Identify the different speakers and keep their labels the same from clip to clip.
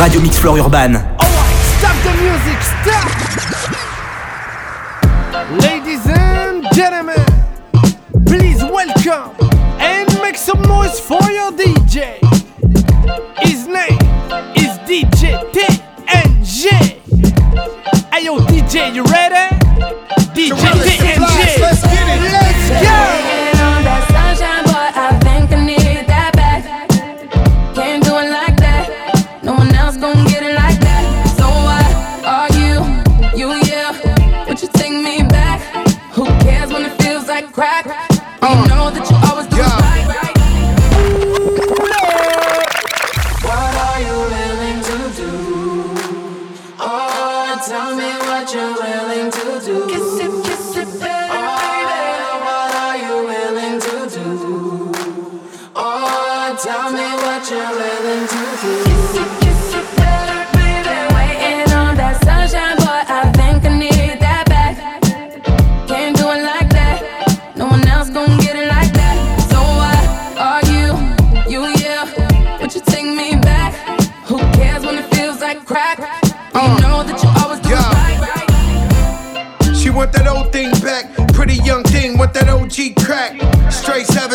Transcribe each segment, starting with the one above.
Speaker 1: Radio Mix Floor Urban.
Speaker 2: Stop the music, stop! Ladies and gentlemen, please welcome and make some noise for your DJ. His name is DJ TNG. Hey yo, DJ, you ready? DJ TNG. crack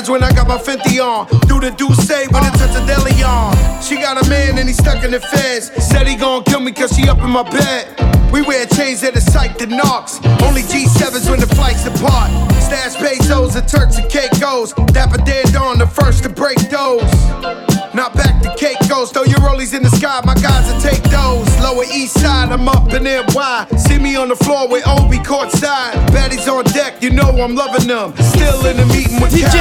Speaker 3: when I got my Fenty on. Do the do say when it touch a deli on. She got a man and he stuck in the feds. Said he gon' kill me cause she up in my bed. We wear chains that are psyched and knocks. Only G7s when the flights depart. Stash pesos and Turks and Caicos. Dapper Dan on the first to break those. Not back to Caicos, throw your rollies in the sky, my guys will take those. Lower east side, I'm up in NY. See me on the floor with Obi courtside. Baddies on deck, you know I'm loving them. Still in the meeting with DJ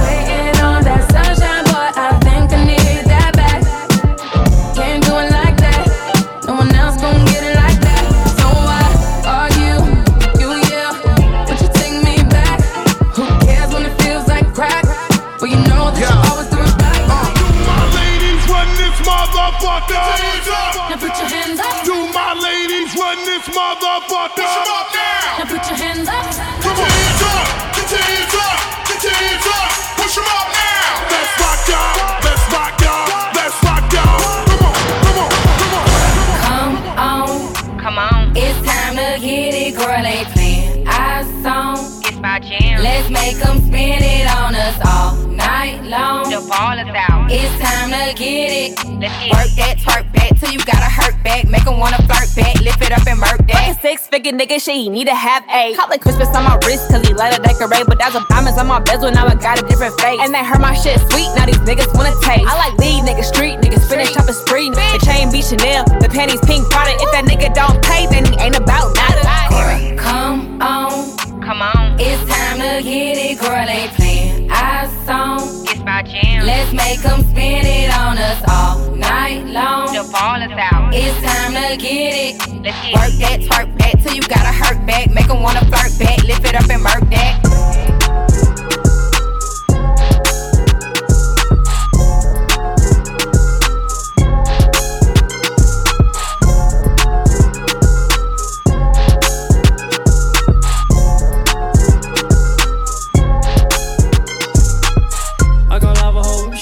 Speaker 4: Waiting on that sunshine, boy, I think I need. Make them spin it on us all night long.
Speaker 5: The ball is out.
Speaker 4: It's time to get it.
Speaker 5: Let's get
Speaker 4: Work that twerk back till you got a hurt back. Make them wanna flirt back. Lift it up and murk that.
Speaker 6: Like six figure nigga, shit, he need to have a. Call it Christmas on my wrist, cause he let it decorate. But that's a diamonds on my bezel, now I got a different face. And they heard my shit sweet, now these niggas wanna taste. I like lead niggas, street niggas, finish up a spree. The chain be Chanel, the panties pink product. If that nigga don't pay, then he ain't about nada.
Speaker 4: Come on.
Speaker 5: Come on.
Speaker 4: It's time to get it, girl. Ain't playing our song.
Speaker 5: It's my jam.
Speaker 4: Let's make them spin it on us all night long.
Speaker 5: The ball is out.
Speaker 4: It's time to get it.
Speaker 5: Let's get
Speaker 4: Work that twerk back till you got a hurt back. Make them wanna flirt back. Lift it up and murk that.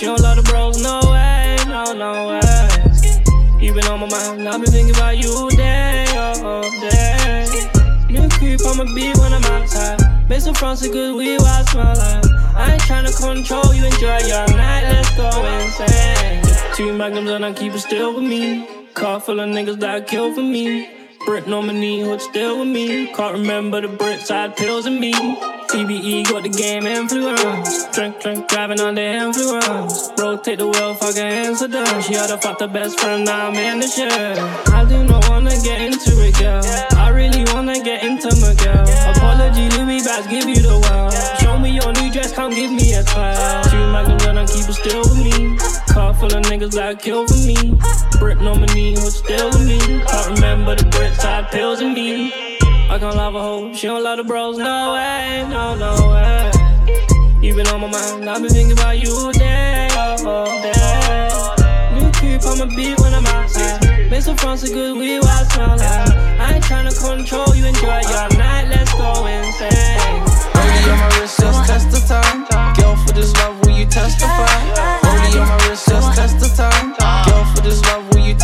Speaker 7: She don't love the bros, no way, no, no way. You been on my mind, I've been thinking about you day, all day. You creep on my beat when I'm outside. Make some fronts good weed while I. I ain't tryna control you, enjoy your night, let's go insane. Two magnums and I keep it still with me. Car full of niggas that kill for me. My knee, hold still with me. Can't remember the brick side pills and me. TBE got the game influence. Drink, drink, driving on the influence. Rotate the wheel, fucking down. She had to fuck the best friend, now I'm in the shit. I do not wanna get into it, girl. I really wanna get intimate, girl. Apology, Louis bags, give you the world. Show me your new dress, come give me a twirl. Two I keep it still with me. Car full of niggas that kill for me. My knee, hold still with me. Can't remember the brick side pills and me. I can't love a hoe, she don't love the bros, no way, no, no way. You been on my mind, I've been thinking about you day, all day. New creep on my beat when I'm outside. Make some fronts of good weed while smell like. I ain't tryna control you, enjoy your night, let's go insane.
Speaker 8: Only on my wrist, just test the time. Girl, for this love, will you testify? Only on my wrist, just test the
Speaker 9: time. Girl, for this love,
Speaker 10: will you're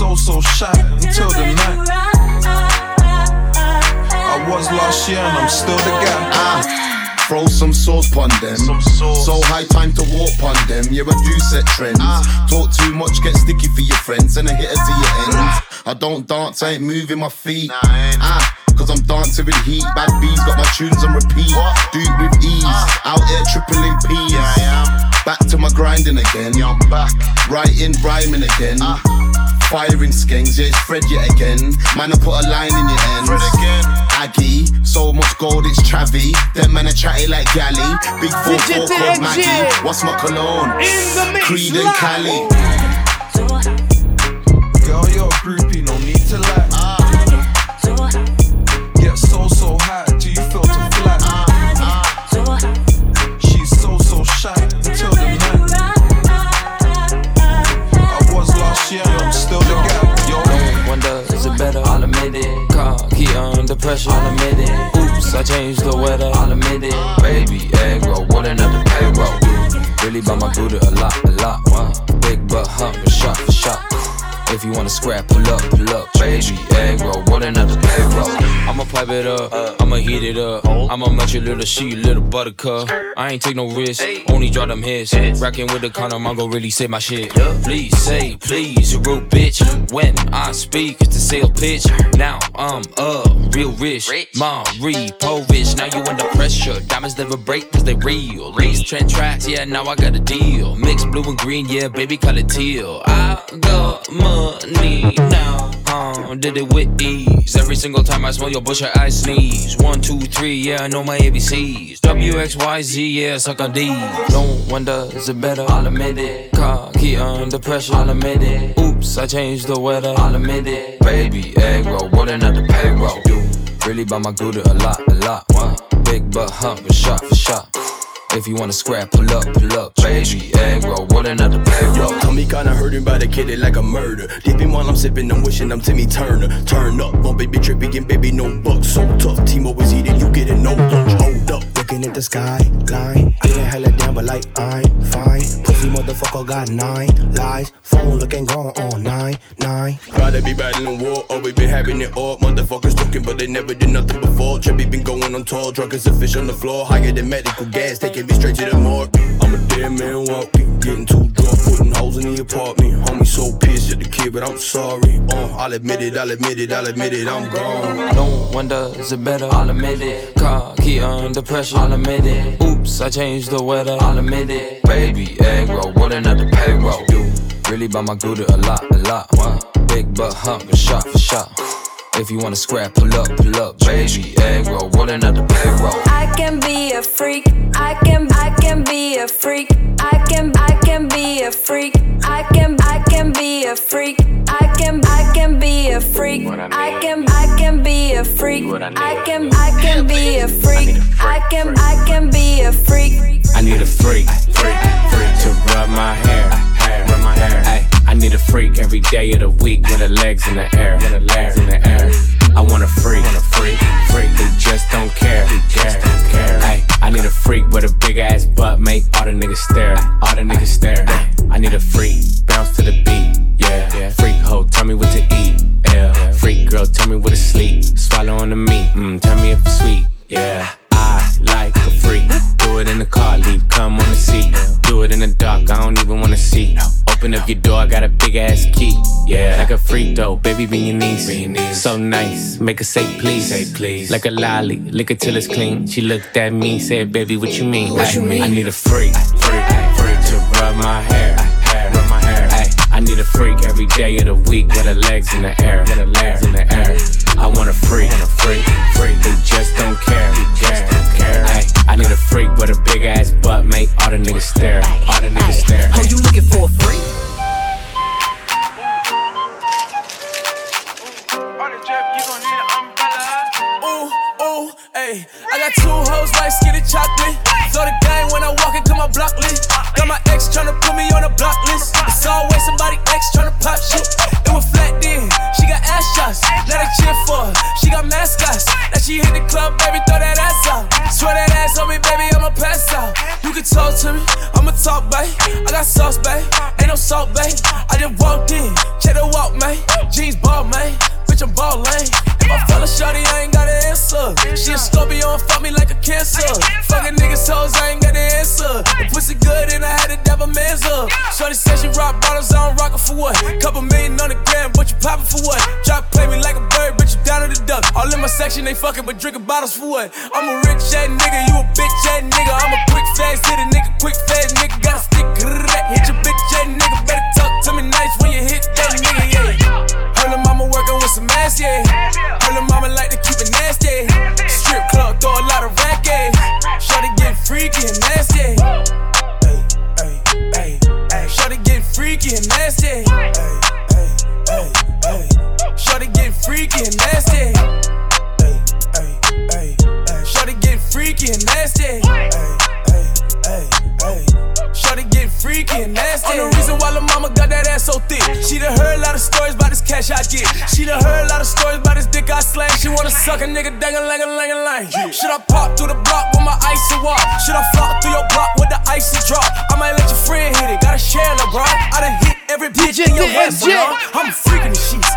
Speaker 10: so,
Speaker 9: so shy until the night. I was last year and I'm still the guy.
Speaker 11: Ah, throw some sauce pon them. So high time to walk pon them. Yeah, I do set trends. Talk too much, get sticky for your friends, and I hit her to your ends. I don't dance, I ain't moving my feet. Ah. Cause I'm dancing with heat. Bad bees got my tunes on repeat. Do it with ease. Out here tripling P's. Back to my grinding again. Writing, rhyming again. Firing skanks, yeah, it's Fred yet again. Man, I put a line in your ends. Aggie, so much gold, it's Travi. Them man are chatty like Galley. Big four four called Maggie. What's my cologne? Creed and Cali.
Speaker 9: Girl, you're a groupie,
Speaker 12: pressure, I'll admit it. Oops, I changed the weather, I'll admit it. Baby, egg roll, what another payroll. Really by my booty a lot, a lot. Big butt hump, shot for shot. If you wanna scrap, pull up, pull up, baby. Egg roll, what another payroll. I'ma pipe it up, I'ma heat it up. I'ma match your little shit, little buttercup. I ain't take no risk, only draw them hits. Racking with the condom, I'm gon' really say my shit. Please say, please, you rude bitch. When I speak, it's the sale pitch. Now I'm a real rich. Mom, rich. Now you under pressure. Diamonds never break cause they real. These trend tracks, yeah, now I got a deal. Mix blue and green, yeah, baby, call it teal. I got money now. Uh, did it with ease. Every single time I smell your bush, I sneeze. One, two, three, yeah, I know my ABCs. W, X, Y, Z, yeah, suck on D. Don't wonder, is it better? I'll admit it. Car, key under pressure, I'll admit it. Oops, I changed the weather, I'll admit it. Baby, egg roll, what another payroll. Really buy my Gouda a lot, a lot. Wow. Big butt hump, shot for shot. If you wanna scrap, pull up, pull up, baby. Egg roll, what another payroll.
Speaker 13: Yo, Tommy kinda hurting by the kid, like a murder. Dipping while I'm sipping, I'm wishing I'm Timmy Turner. Turn up, on baby trippy and baby no bucks. So tough, Timo was eating, you getting no lunch. Hold up, looking at the sky line. Getting hella down, but like I'm fine. Pussy motherfucker got nine lies. Phone looking gone on nine, nine. Rather be battling war, we been having it all. Motherfuckers talking, but they never did nothing before. Trippy been going on tour, drunk as a fish on the floor. Higher than medical gas, taking me straight to the morgue. I'm a dead man walking, getting too drunk, putting holes in the apartment. Homie so pissed at the kid, but I'm sorry. Uh, I'll admit it, I'll admit it, I'll admit it, I'm gone.
Speaker 12: Don't wonder, is it better? I'll admit it. Car, key under pressure, I'll admit it. Oops, I changed the weather, I'll admit it. Baby, egg roll, what another payroll. Really buy my Gouda a lot, a lot. Big butt hump, shot for shot. If you wanna scrap, pull up, pull up, baby. Egg roll, what another payroll.
Speaker 14: I can be a freak. I can I can be a freak. I can I can be a freak. I can I can be a freak. I can I can be a freak. I can I can be a freak. I can I can be a freak. I can I can be a freak.
Speaker 15: I need a freak, freak, freak to rub my hair, hair, rub my hair. I need a freak every day of the week with her legs in the air, with her legs in the air. I want a freak, want a freak, freak who just don't care, who care, care. Ay, I need a freak with a big ass butt, make all the niggas stare, all the niggas stare. I need a freak, bounce to the beat, yeah. yeah. Freak hoe, tell me what to eat, yeah. Freak girl, tell me what to sleep, swallow on the meat, mm, tell me if it's sweet, yeah. I like a freak. Do it Up your door, I got a big ass key. Yeah, like a freak though, baby, be your niece. So nice, make her say please. Say please. Like a lolly, lick it till it's clean. She looked at me, said, baby, what you mean?
Speaker 14: What you mean?
Speaker 15: I need a freak, freak, freak to rub my hair, hair, rub my hair. I need a freak every day of the week with her legs in the air, with her legs in the air. I want a freak, want a freak, freak who just don't care, who just don't care. Ay, I need a freak with a big ass butt, make all the niggas stare, all the niggas stare.
Speaker 1: Oh, you looking for a freak?
Speaker 2: Got two hoes like skinny chocolate. So the game when I walk into my block list. Got my ex tryna put me on a block list. It's always somebody ex tryna pop shit. It was flat then. She got ass shots. Now they cheer for her. She got mascots. Now she hit the club, baby, throw that ass out. Swear that ass on me, baby, I'ma pass out.
Speaker 16: You can talk to me, I'ma talk, babe. I got sauce, babe. Ain't no salt, babe. I just walked in, check the walk, man. Jeans ball, man. Bitch, I'm ballin'. If I fell a shorty, I ain't got an answer. She a Scorpio and fuck me like a cancer. Fucking niggas hoes, I ain't got an answer. The pussy good and I had a man's up. Shorty said she rock bottles, I don't rock for what? Couple million on the gram, but you poppin' for what? Drop play me like a bird, but you down to the duck. All in my section, they fucking, but drinking bottles for what? I'm a rich ass nigga, you a bitch ass nigga. I'm a quick fast hit a nigga, quick fast nigga. Got a stick, hit your bitch ass nigga. Better talk to me nice when you hit that nigga, yeah. Her mama working with some ass, yeah. Her mama like to keep it nasty. Strip club, Shorty get freaky and nasty. Ay, ay, ay, ay. Shorty get freaky and nasty. Ay, ay, ay, ay. Shorty get freaky and nasty. Suck a nigga dang a lang a lang lang. Should I pop through the block with my icy walk? Should I flop through your block with the icy drop? I might let your friend hit it. Gotta share LeBron. I done hit every bitch in your salon. I'm a freak in the sheets.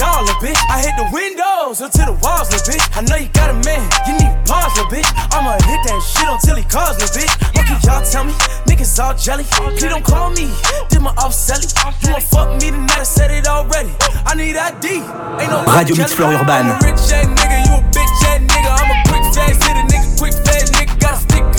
Speaker 16: Bitch. I hit the windows until the walls, little bitch. I know you got a man. You need pause, little bitch. I'ma hit that shit until he calls, little bitch. What can y'all tell me? Niggas all jelly. Please don't call me. Did my off selling. You wanna fuck me tonight? I said it already. I need ID. Ain't no
Speaker 1: Radio Mix Floor Urban.
Speaker 16: I'm a rich ass nigga. You a bitch ass nigga. I'm a quick fast nigga. Quick fast nigga. Got a stick.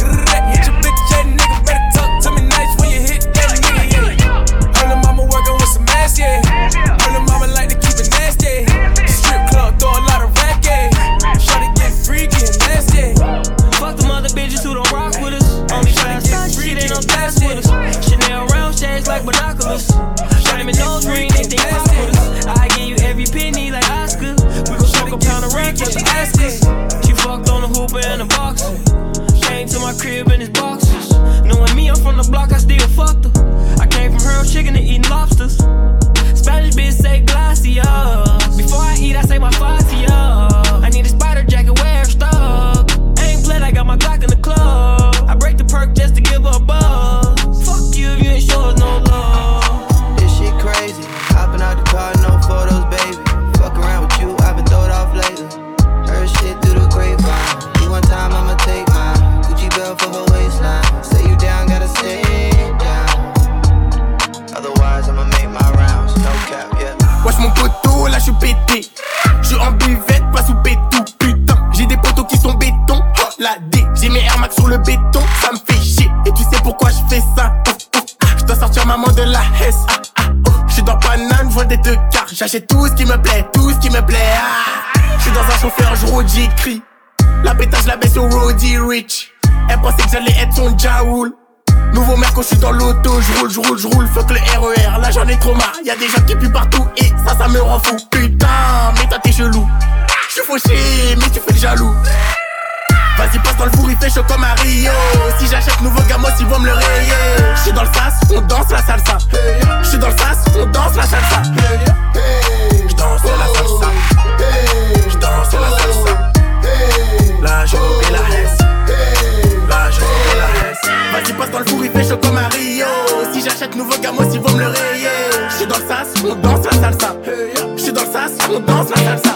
Speaker 7: Still fucked her. I came from her chicken to eating lobsters. Spanish bitch say glacia. Before I eat, I say my fascia.
Speaker 17: J'achète tout ce qui me plaît, tout ce qui me plaît. Ah. J'suis dans un chauffeur, j'roule, j'écris. La pétage, la baisse au Roddy Rich. Elle pensait que j'allais être son Jaoul. Nouveau quand je suis dans l'auto, je roule, je roule, je roule, fuck le RER, là j'en ai trop marre, y'a des gens qui puent partout et ça, ça me rend fou. Putain, mais toi t'es chelou. Je suis fauché, mais tu fais le jaloux. Vas-y, passe dans le four, il fait chaud comme Rio. Si j'achète nouveau gamos, ils vont me le rayer. Je suis dans le sas, on danse la salsa. Je suis dans le sas, on danse la salsa. Je danse la salsa. Je danse la salsa. La joue et la hesse. La joue et la hesse. Vas-y, passe dans le four, il fait chaud comme. Si j'achète nouveau gamos, ils vont me le rayer. Je suis dans le sas, on danse la salsa. Je suis dans le sas, on danse la salsa.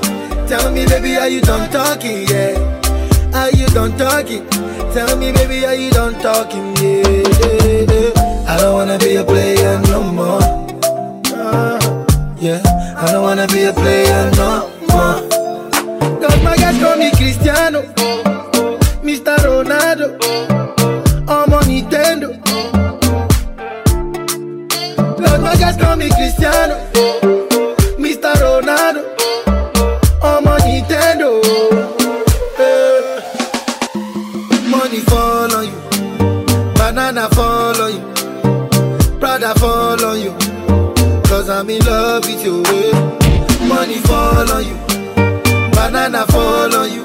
Speaker 3: Tell me, baby, are you done talking? Yeah. Are you done talking? Tell me, baby, are you done talking? Yeah. yeah, yeah. I don't wanna be a player no more. Yeah. I don't wanna be a player no more. Cause my guys call me Cristiano, Mr. Ronaldo, I'm on Nintendo. Cause my guys call me Cristiano, your way. Money fall on you, banana fall on you,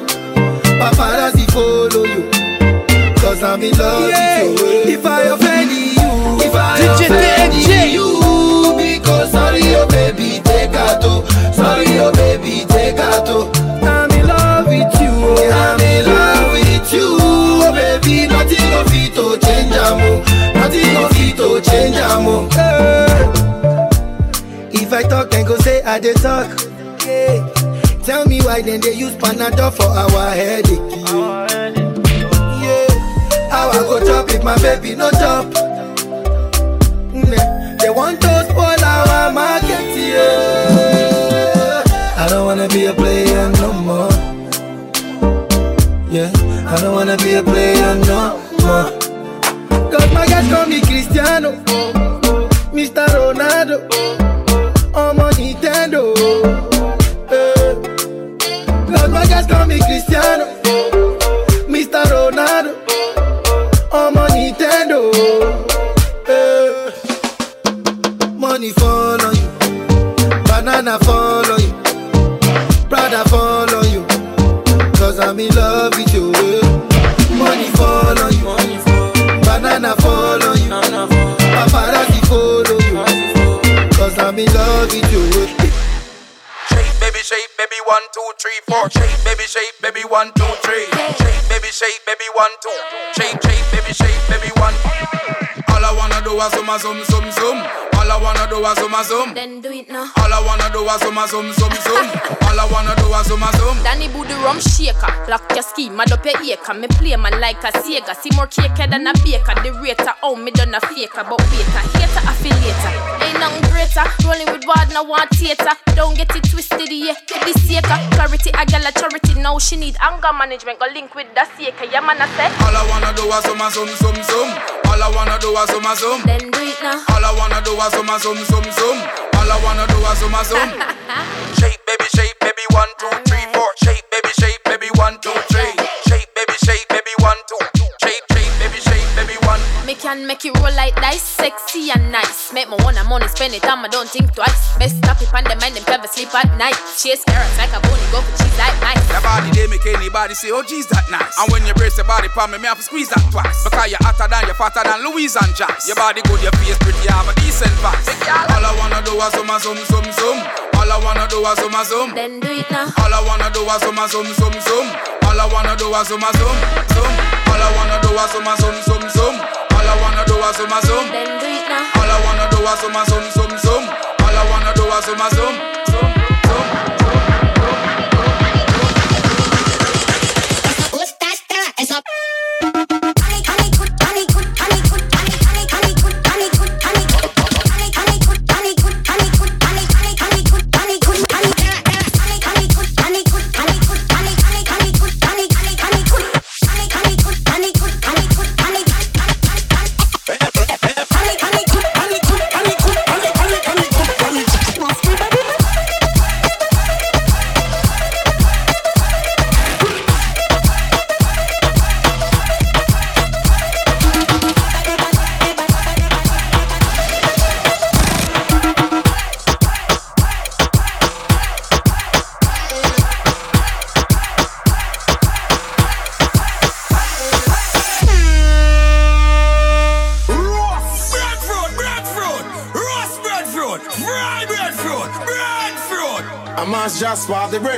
Speaker 3: paparazzi follow you. Cause I'm in love
Speaker 2: Yeah.
Speaker 3: with your way. If I offend you, if I
Speaker 2: DJ
Speaker 3: offend
Speaker 2: DJ.
Speaker 3: you, because sorry, oh baby, take out. Sorry, oh baby, take out. I'm in love with you, oh. I'm in love with you, oh baby. Nothing of it to change, amo. Nothing of it to change, amo. Hey. Eh. I talk, then go say I dey talk. Yeah. Tell me why then they use Panadol for our headache. Yeah. How I go chop if my baby no chop? They want to spoil our market. Yeah. I don't wanna be a player no more. Yeah. I don't wanna be a player no more. Cause my guys call me Cristiano, Mr. Ronaldo, Guys call me Cristiano, Mr. Ronaldo, I'm Nintendo. Eh. Money fall on you, banana fall
Speaker 18: Shake, baby, one, two, three, four. Shake, baby, shake, baby, one, two, three. Shake, baby, shake, baby, one, two. Shake, shake, baby, shake, baby, one. All I wanna do is zoom, zoom, zoom, zoom. All I wanna do is zoom, zoom.
Speaker 19: Then do it now.
Speaker 18: All I wanna do is zoom, zoom, zoom, zoom. All I wanna do is zoom, zoom.
Speaker 19: Danny Boo the rum shaker. Lock your ski, mad up your acre. Me play man like a Sega. See more cake than a baker. The rater, oh, me done a faker. But waiter, hater, affiliator. Ain't nothing greater. Rolling with wad, no want theater. Don't get it twisted, yeah. To be saker. Clarity, I got a charity. Now she need anger management. Go link with the saker. Yeah, man, I say.
Speaker 18: All I wanna do is zoom, zoom, zoom, zoom. All I wanna do is zoom, zoom.
Speaker 19: Then do it now.
Speaker 18: All I wanna do is zoom, zoom, zoom, zoom. All I wanna do is zoom, zoom. Shake, baby, shake, baby, one, two, three, four. Shake, baby, shake, baby, one, two, three. Shake, baby, shake, baby, one, two. Shake, shake, baby, shake, baby, one.
Speaker 19: Me can make it roll like dice, sexy and nice. Make my one money, spend it and I don't think twice. Best stop it on the mind, them never sleep at night. Chase carrots like a bony, go for cheese like mice.
Speaker 18: Your body they make anybody say, oh geez, that nice. And when you brace your body palm me, me have to squeeze that twice. Because you're hotter than, you're fatter than Louise and Joyce. Your body good, your face pretty, you have a decent vice. All I wanna do is zoom, zoom, zoom, zoom. All I wanna do is zoom, zoom.
Speaker 19: Then do it now.
Speaker 18: All I wanna do is zoom, zoom, zoom, zoom. All I wanna do is zoom, zoom, zoom. All I wanna do is zoom, zoom, zoom, zoom. All I wanna do is zoom, zoom.
Speaker 19: Then do it now.
Speaker 18: All I wanna do is zoom, zoom, zoom, zoom. All I wanna do is zoom, zoom,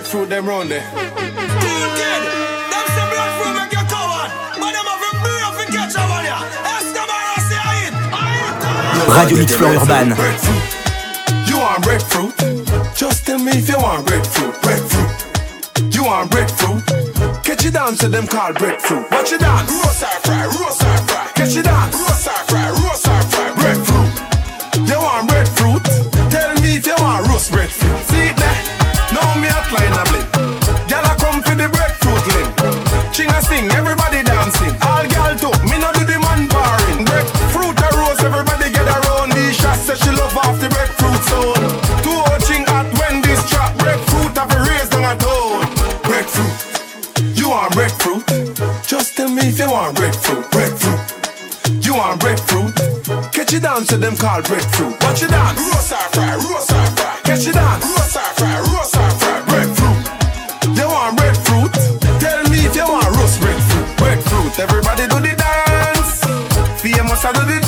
Speaker 20: swap the breadfruit them round there.
Speaker 17: Good kid, them say breadfruit make you coward, but them have a beer fi catch a one ya. Escobar say I eat, I eat.
Speaker 1: Radio Mix Floor Urban.
Speaker 20: You want breadfruit? Just tell me if you want breadfruit. Breadfruit. You want breadfruit? Catch you dance to them called breadfruit. Watch you dance. Me if you. You want breadfruit? them call breadfruit. Watch it dance. Roast or fry, roast or fry. Catch it dance. Roast or fry, roast or fry. Breadfruit. You want breadfruit? Tell me if you want roast breadfruit. Breadfruit. Everybody do the dance. Famous I do the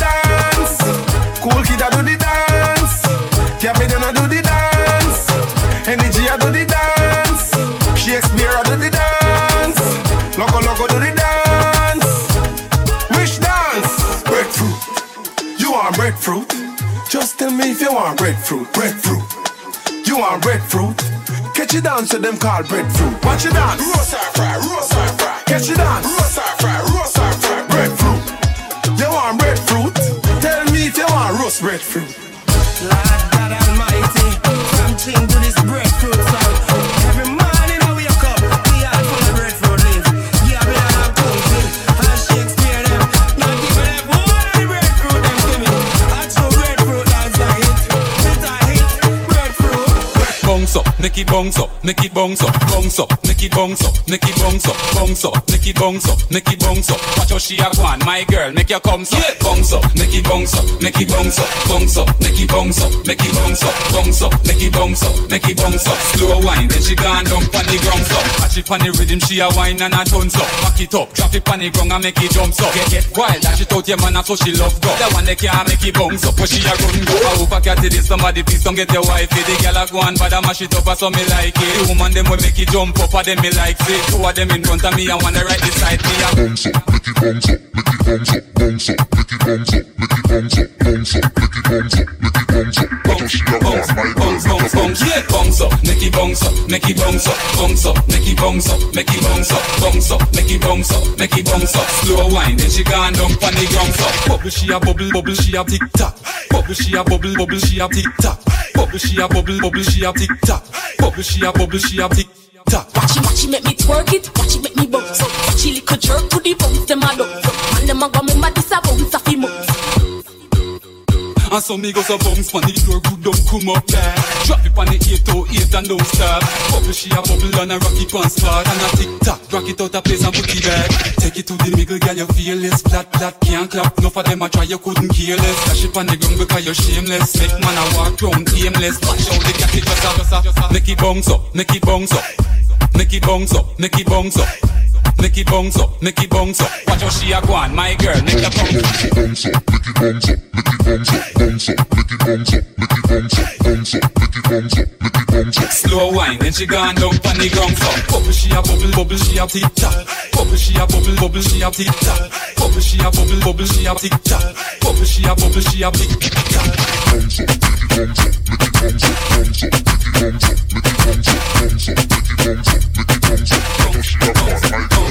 Speaker 20: me if you want breadfruit. Breadfruit. You want breadfruit? Catch it down to them call breadfruit. Watch it dance. Roast or fry, roast or fry. Catch it dance. Roast or fry, roast or fry. Breadfruit. You want breadfruit? Tell me if you want roast breadfruit.
Speaker 17: Lord
Speaker 21: it bounce up, make it bounce up, bounce up, make it bounce up, make it bounce up, bounce up, make it bounce up, make it bounce up. Watch how she a go on, my girl, make your come up, bounce up, make it bounce up, make it bounce up, bounce up, make it bounce up, make it bounce up, bounce up, make it bounce up, make it bounce up. Slow wine, then she gone down pon the ground up. Catch it pon the rhythm, she a wine and a tons up. Back it up, drop it pon the ground and make it jump up. Get get wild, dash it out your man, and so she love go. That one they can't make it bounce up, but she a run go. I hope I get it, somebody please don't get your wife. The girl a go on, but mash it up, so me like it. The woman them will make it jump up, and them me like it. Two of them in front of me, and one right beside me.
Speaker 22: bounce up, make it bounce up, make it bounce up, bounce up, make it bounce up, make it bounce up, bounce up, make it bounce up, make it bounce up. Watch how she a bounce,
Speaker 21: bounce, bounce, bounce, yeah, bounce up, make it bounce up, make it bounce up, bounce up, make it bounce up, make it bounce up, bounce up, make it bounce up, make it bounce up. Slow wine, then she gone down pon the ground up. Bubble she a bubble, bubble she a tick tock. Bubble she a bubble, bubble she a tick tock. Bubble she a bubble, bubble she a tick tock. Bubble she a bubble she a tick tock.
Speaker 23: Watch it, watch it, make me twerk it. Watch it, make me bounce. Watch it, little jerk to the bounce. Them a love. And them a go me mad. This a bounce off him.
Speaker 21: And so me goes a bounce pon the floor, good don't come up there. Drop it pon the 808 and don't stop. Bubble she a bubble and a rock it on spot. And a tick tock, rock it out a place and put it back. Take it to the middle, girl, you feel less flat, flat, can't clap. Enough of them a try, you couldn't care less. Dash it pon the ground because you're shameless. Make man a walk round aimless. Watch out cat it bounce up, make it bounce up, make it bounce up. Make it bounce up, make it bounce up. Watch how she a go on, my girl, make it bounce up.
Speaker 22: bounce up, make it bounce up, bounce up, make it bounce up, make it bounce up, bounce up, make it bounce up, make it bounce up.
Speaker 21: Slow wine, then she gone down pon the ground up. Bubble she a bubble, bubble she a tick tock. Bubble she a bubble, bubble she a tick tock. Bubble she a bubble, bubble she a tick tock. Bubble she a bubble she a tick tock.
Speaker 22: Bounce up, make it bounce up, make it bounce up, bounce up, make it bounce up, make it bounce up, bounce up, make it bounce up, make it bounce up. How she a my girl,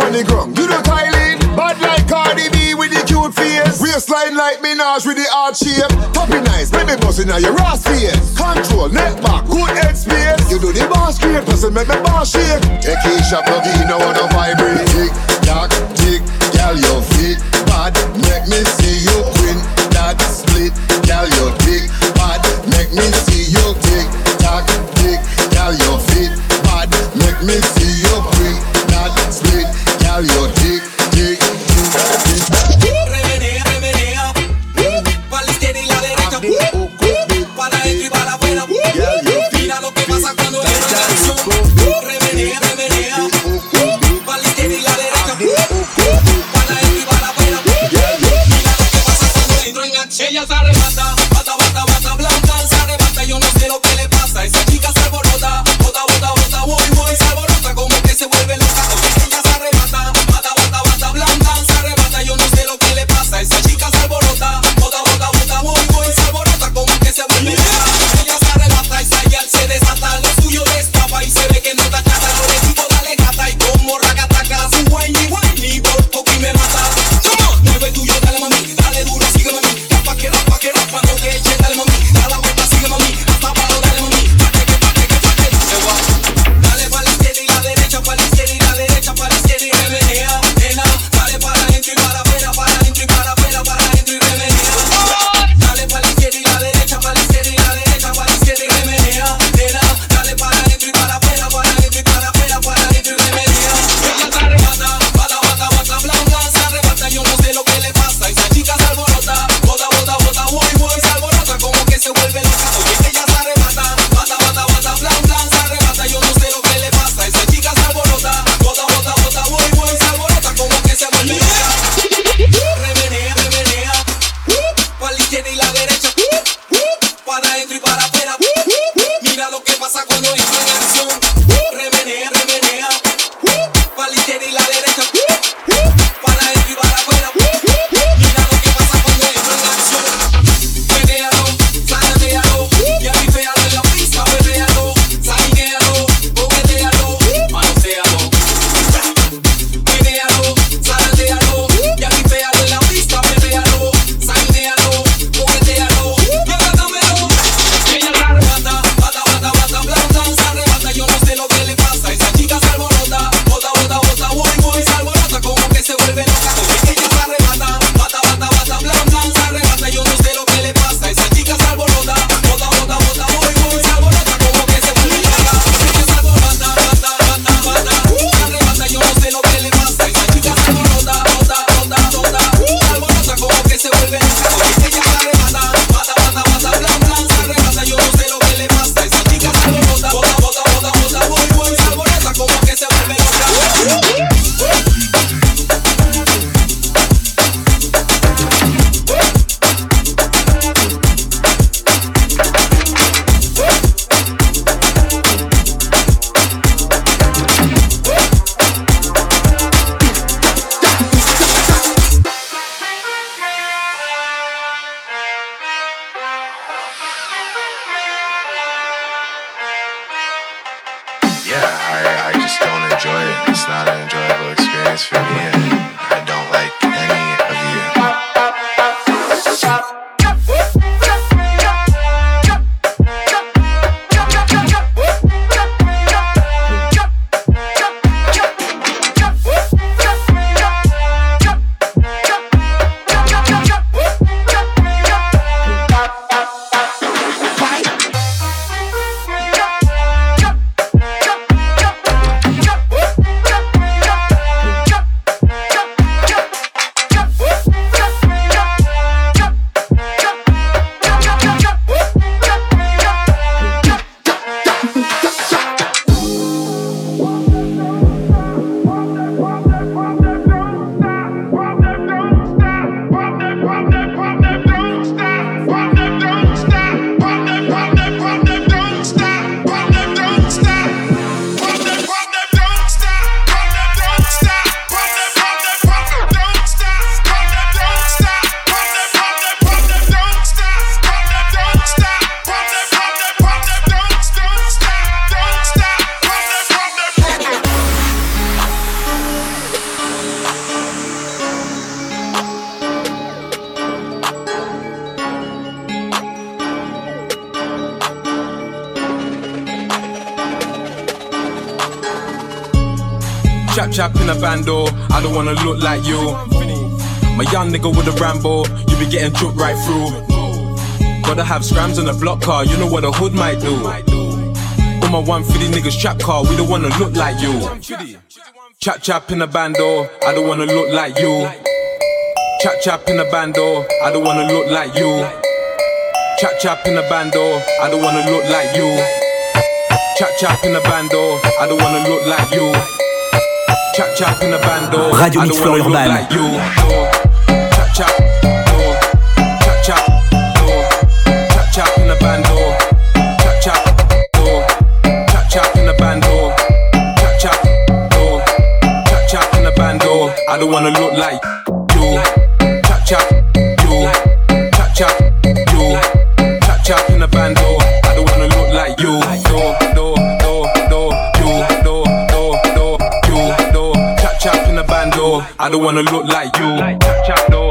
Speaker 24: on the ground. You know tiling, bad like Cardi B with the cute face. Waistline like Minaj with the hard shape. Toppy nice, let me bust in your ass face. Control, neck back, good head space. You do the bar straight, doesn't make me bar shake. Take a shot, plug in, I wanna vibrate. Tick, tock, tick, girl, your feet.
Speaker 25: Enjoy it. It's not an
Speaker 18: have on block car, you know what a hood might do. All my 150 niggas trap car, we don't wanna look like you. Chap chap in a bando, I don't wanna look like you. Chap chap in a bando, I don't wanna look like you. Chap chap in a bando, I don't wanna look like you. Chap chap in a bando, I don't wanna look like you. Chap chap in a bando,
Speaker 1: Radio Mix
Speaker 18: don't wanna look like you. Chap chap, chap I don't wanna look like you. Cha cha, you. Cha cha, you. Cha cha in the band bando. I don't wanna look like you. No, no, no, no, you. No, no, no, you. No, cha cha in band bando. I don't wanna look like you.
Speaker 26: Cha
Speaker 23: cha, no.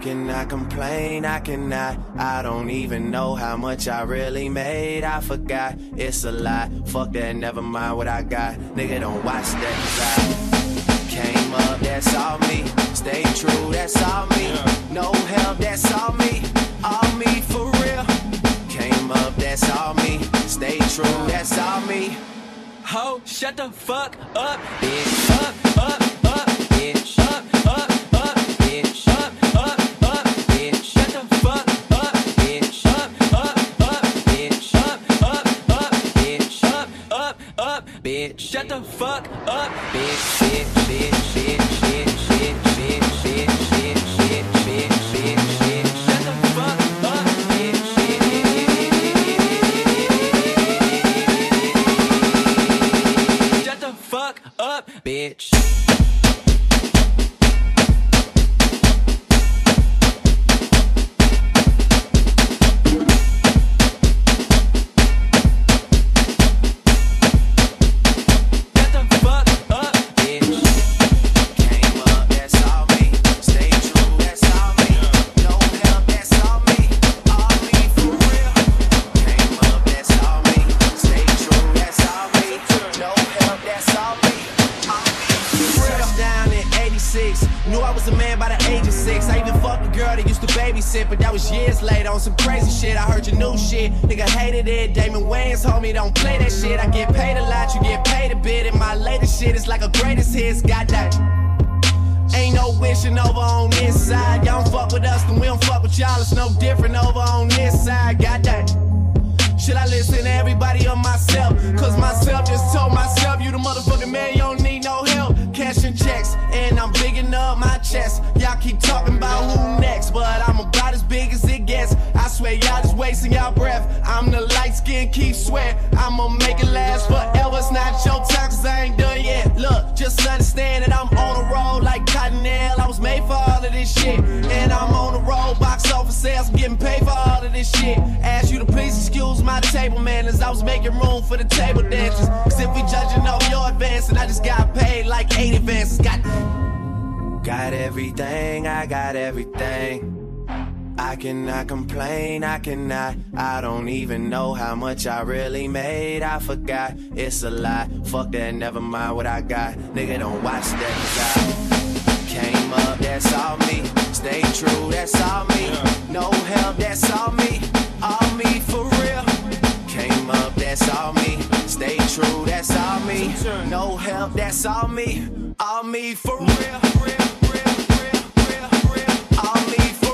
Speaker 27: Cannot complain, I cannot. I don't even know how much I really made. I forgot, it's a lie. Fuck that, never mind what I got. Nigga, don't watch that, I came up, that's all me. Stay true, that's all me. No help, that's all me. All me for real. Came up, that's all me. Stay true, that's all me.
Speaker 28: Ho, shut the fuck up,
Speaker 27: bitch.
Speaker 28: Up, up, up,
Speaker 27: bitch.
Speaker 28: The fuck up,
Speaker 27: bitch. Bitch, Wayans homie, don't play that shit. I get paid a lot, you get paid a bit. And my latest shit is like a greatest hits. Got that. Ain't no wishing over on this side. Y'all don't fuck with us, then we don't fuck with y'all. It's no different over on this side. Got that. Should I listen to everybody or myself? Cause myself just told myself, you the motherfucking man, you don't need no help. Cashing checks, and I'm bigging up my chest. Y'all keep talking about who next, but I'm about wasting y'all breath. I'm the light skin, keep sweat. I'ma make it last forever. It's not your time, cause I ain't done yet. Look, just understand that I'm on a roll like Cottonelle. I was made for all of this shit. And I'm on the road, box office sales, I'm getting paid for all of this shit. Ask you to please excuse my table manners. I was making room for the table dancers. Cause if we judging off your advance, and I just got paid like eight advances. Got, got everything, I got everything. I cannot complain, I cannot. I don't even know how much I really made. I forgot, it's a lie. Fuck that, never mind what I got. Nigga, don't watch that, I came up, that's all me. Stay true, that's all me. No help, that's all me. All me for real. Came up, that's all me. Stay true, that's all me. No help, that's all me. All me for real. All me for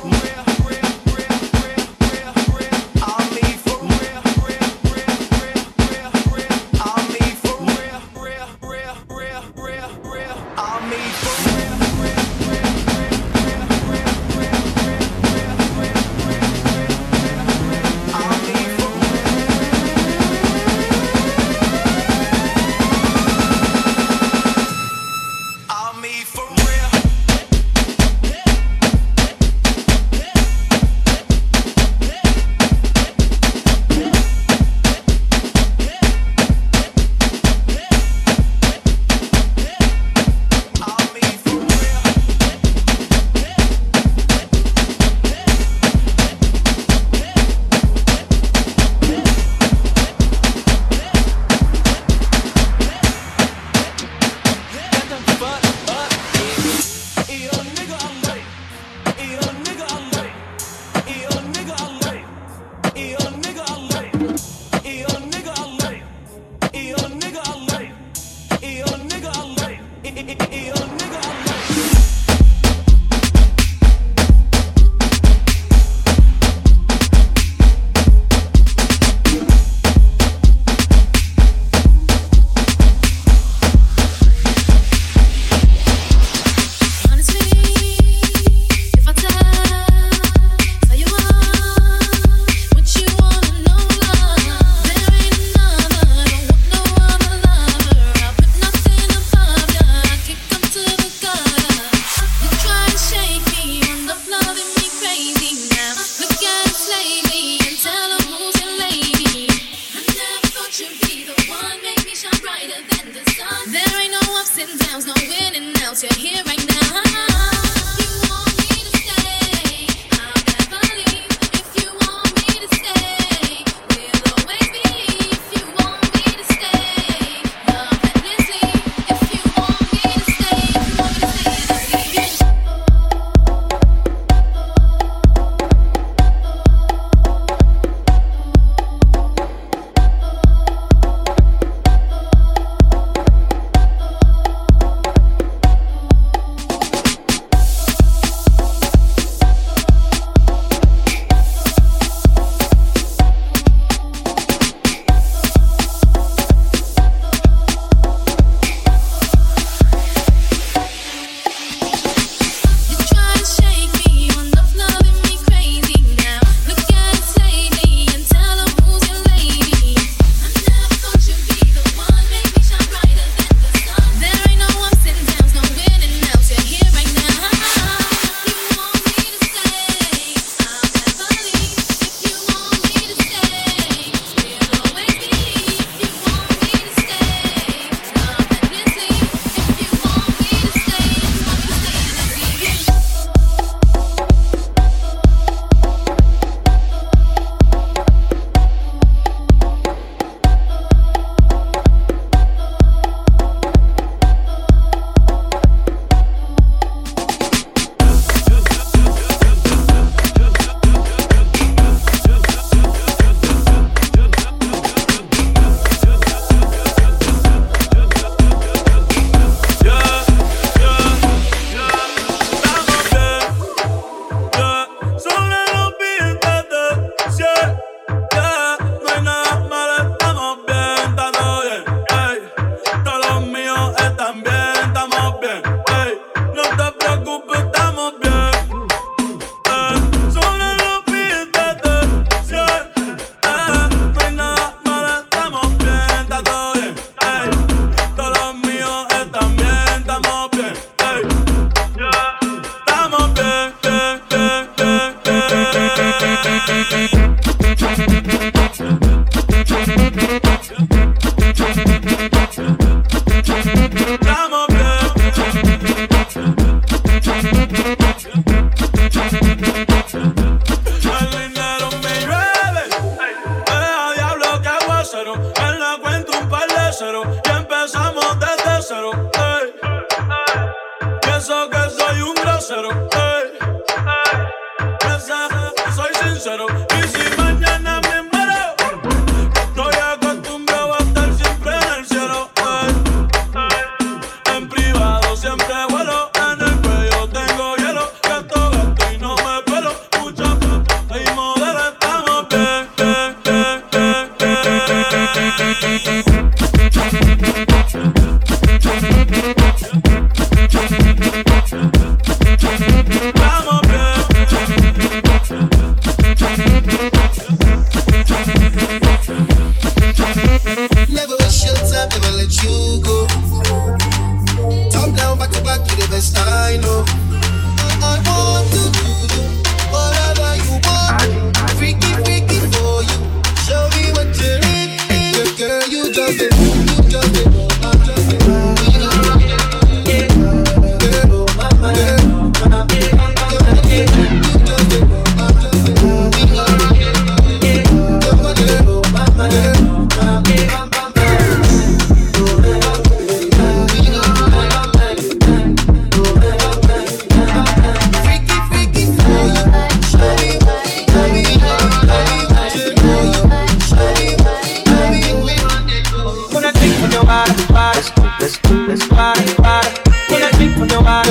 Speaker 8: drink from your I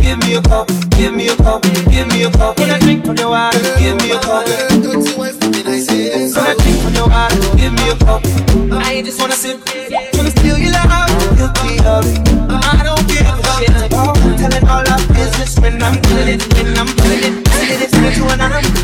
Speaker 8: give me a cup, give me a cup, give me a cup. I drink from your give me a cup. I drink from your give me a cup. I just wanna sip, wanna steal your love, it. I don't give a telling all our business when I'm doing it, when I'm doing it, doing it to another.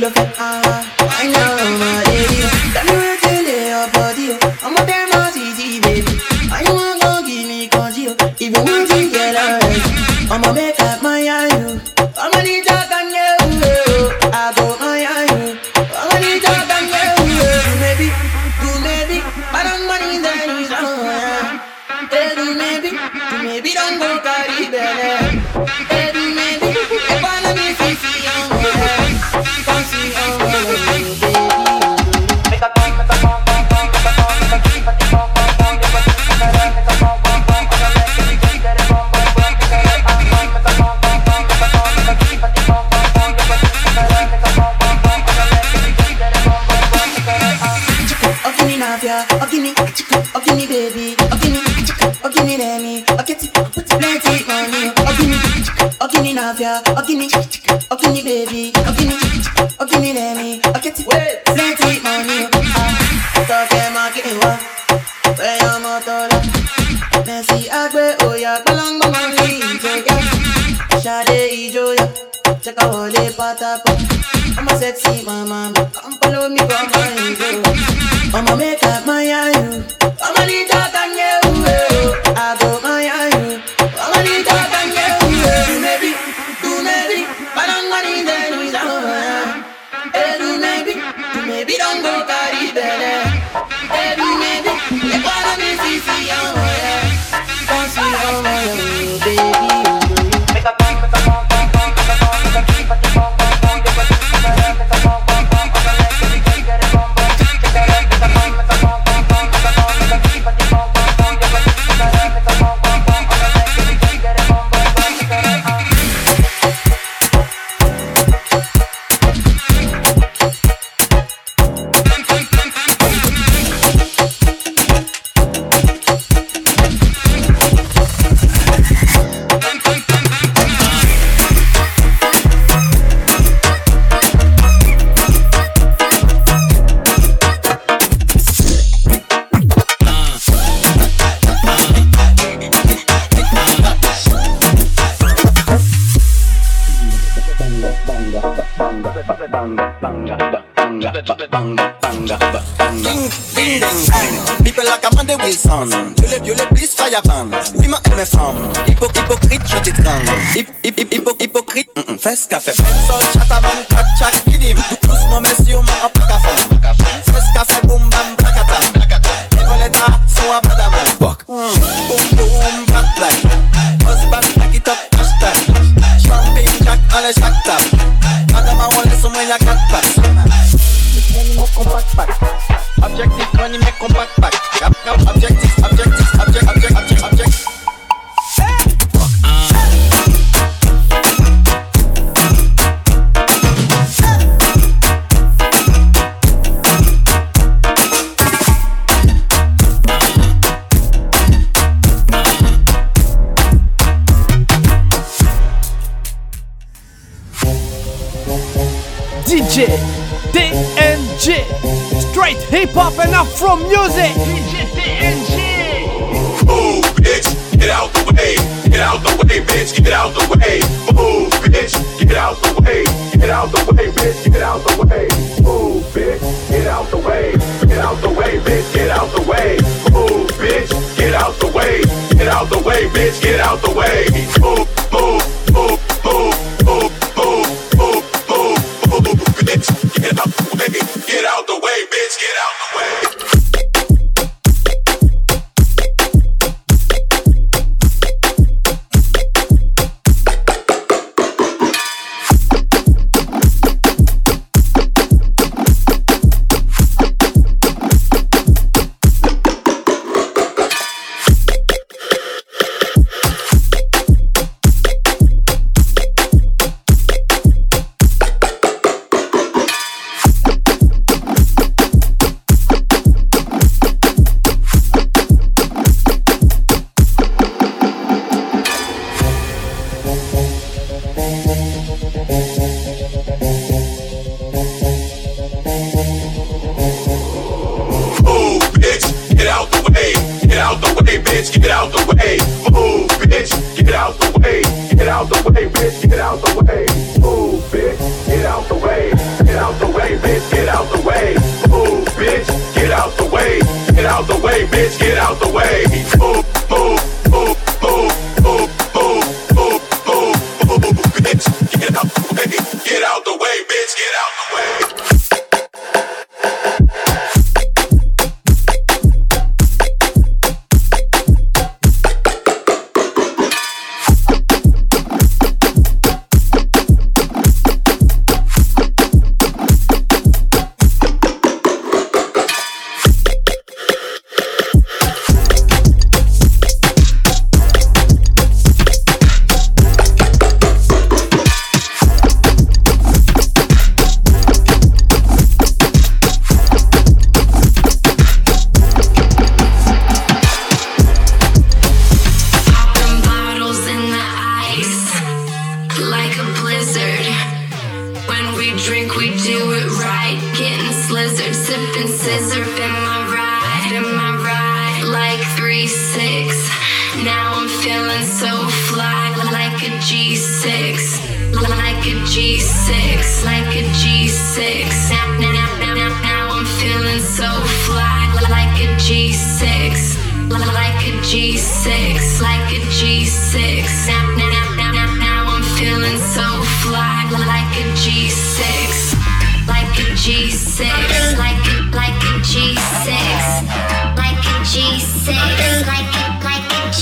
Speaker 8: love it
Speaker 29: hard. love. From music.
Speaker 30: way, bitch, get out the way.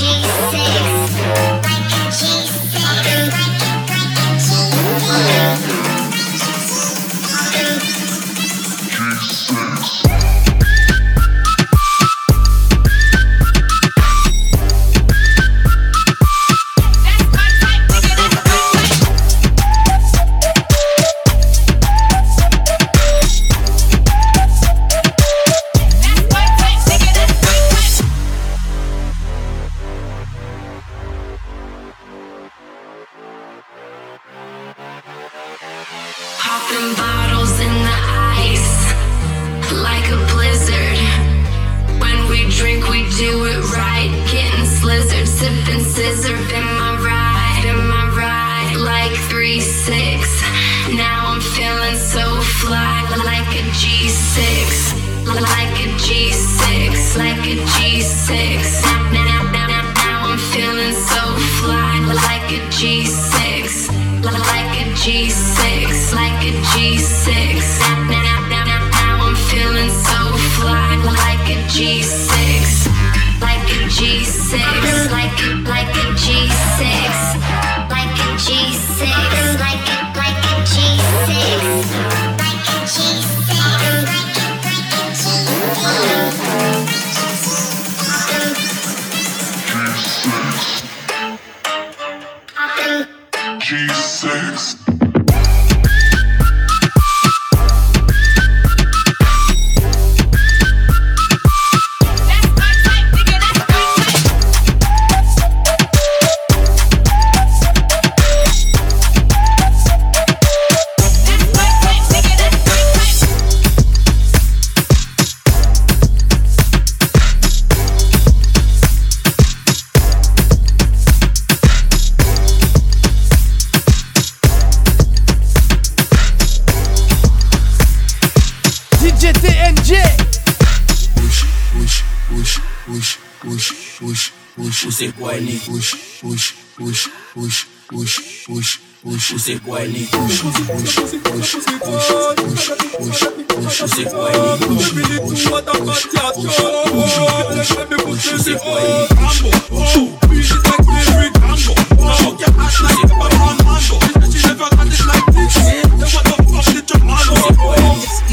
Speaker 31: Like
Speaker 17: Você vai ni push, push, push, push, push, push, push. Você vai ni push, push, push, push, push, push, push. Você vai ni push, push, push, push, push, push, push. Você vai ni push, push, push, push, push, push. Você vai